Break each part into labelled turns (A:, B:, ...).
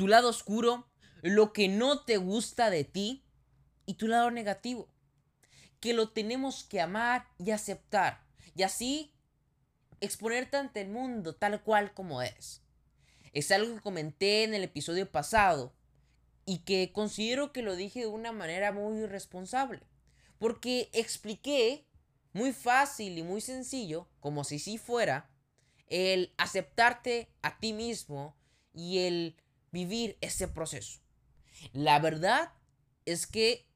A: tu lado oscuro, lo que no te gusta de ti y tu lado negativo. Que lo tenemos que amar y aceptar. Y así exponerte ante el mundo tal cual como es. Es algo que comenté en el episodio pasado y que considero que lo dije de una manera muy responsable. Porque expliqué muy fácil y muy sencillo, como si sí fuera, el aceptarte a ti mismo y el vivir ese proceso. La verdad es que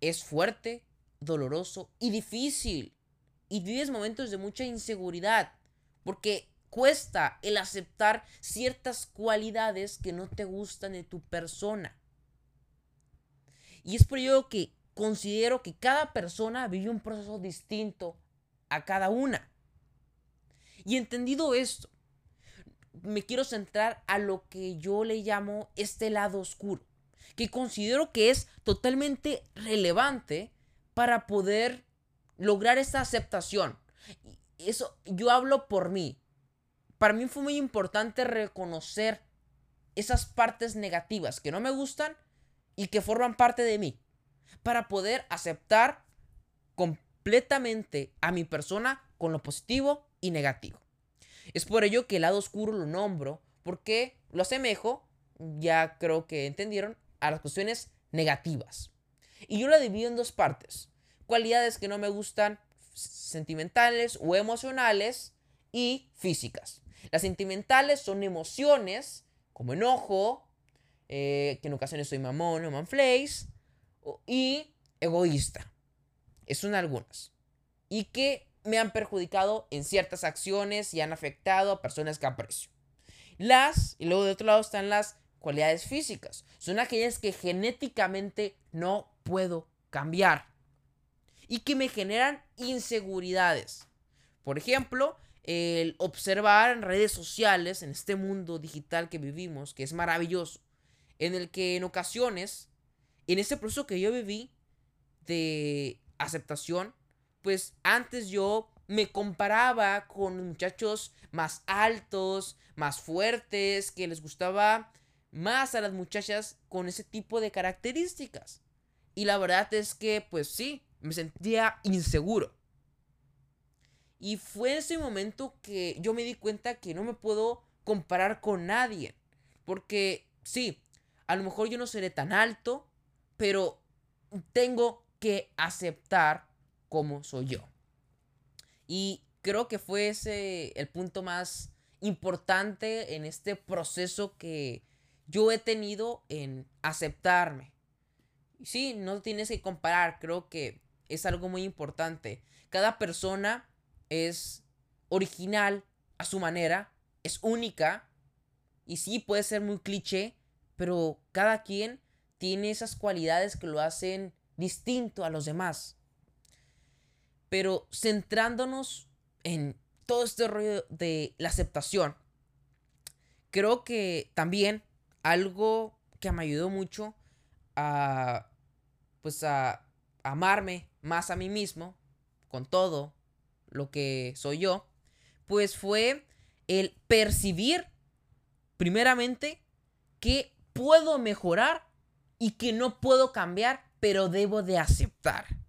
A: es fuerte, doloroso y difícil. Y vives momentos de mucha inseguridad. Porque cuesta el aceptar ciertas cualidades que no te gustan de tu persona. Y es por ello que considero que cada persona vive un proceso distinto a cada una. Y entendido esto, me quiero centrar a lo que yo le llamo este lado oscuro, que considero que es totalmente relevante para poder lograr esta aceptación. Eso yo hablo por mí. Para mí fue muy importante reconocer esas partes negativas que no me gustan y que forman parte de mí para poder aceptar completamente a mi persona con lo positivo y negativo. Es por ello que el lado oscuro lo nombro, porque lo asemejo, ya creo que entendieron, a las cuestiones negativas. Y yo lo divido en dos partes. Cualidades que no me gustan, sentimentales o emocionales, y físicas. Las sentimentales son emociones como enojo, eh, que en ocasiones soy mamón o manflays, y egoísta. Son algunas. Y que me han perjudicado en ciertas acciones y han afectado a personas que aprecio. Las, y luego de otro lado están las cualidades físicas. Son aquellas que genéticamente no puedo cambiar. Y que me generan inseguridades. Por ejemplo, el observar en redes sociales, en este mundo digital que vivimos, que es maravilloso, en el que en ocasiones, en ese proceso que yo viví de aceptación, pues antes yo me comparaba con muchachos más altos, más fuertes, que les gustaba más a las muchachas con ese tipo de características. Y la verdad es que, pues sí, me sentía inseguro. Y fue ese momento que yo me di cuenta que no me puedo comparar con nadie. Porque sí, a lo mejor yo no seré tan alto, pero tengo que aceptar como soy yo. Y creo que fue ese el punto más importante en este proceso que yo he tenido en aceptarme. Sí, no tienes que comparar, creo que es algo muy importante. Cada persona es original a su manera, es única. Y sí, puede ser muy cliché, pero cada quien tiene esas cualidades que lo hacen distinto a los demás. Pero centrándonos en todo este rollo de la aceptación, creo que también algo que me ayudó mucho a pues a amarme más a mí mismo con todo lo que soy yo, pues fue el percibir primeramente que puedo mejorar y que no puedo cambiar, pero debo de aceptar.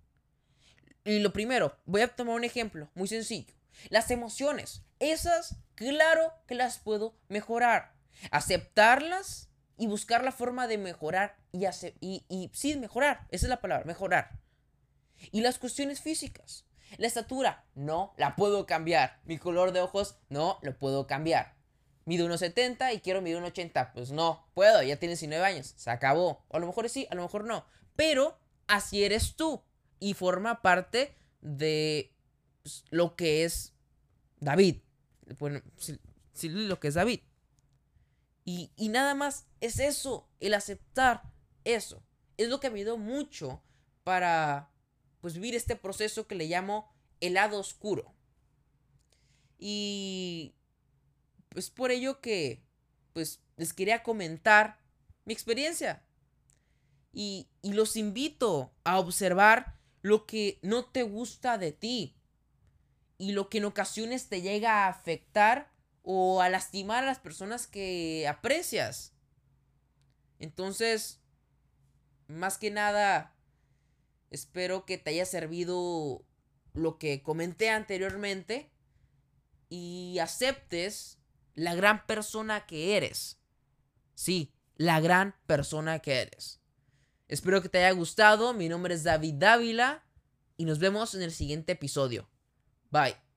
A: Y lo primero, voy a tomar un ejemplo muy sencillo. Las emociones, esas, claro que las puedo mejorar. Aceptarlas y buscar la forma de mejorar y, hacer, y, y sí, mejorar, esa es la palabra, mejorar. Y las cuestiones físicas. La estatura, no, la puedo cambiar. Mi color de ojos, no, lo puedo cambiar. Mido 1,70 y quiero medir 1,80. Pues no, puedo, ya tienes 19 años, se acabó. O a lo mejor sí, a lo mejor no. Pero así eres tú y forma parte de pues, lo que es David. Bueno, sí, lo que es David. Y, y, nada más es eso, el aceptar eso. Es lo que me ayudó mucho para pues vivir este proceso que le llamo el lado oscuro. Y pues por ello que pues les quería comentar mi experiencia. Y, y los invito a observar lo que no te gusta de ti y lo que en ocasiones te llega a afectar o a lastimar a las personas que aprecias. Entonces, más que nada, espero que te haya servido lo que comenté anteriormente y aceptes la gran persona que eres. Sí, la gran persona que eres. Espero que te haya gustado. Mi nombre es David Dávila y nos vemos en el siguiente episodio. Bye.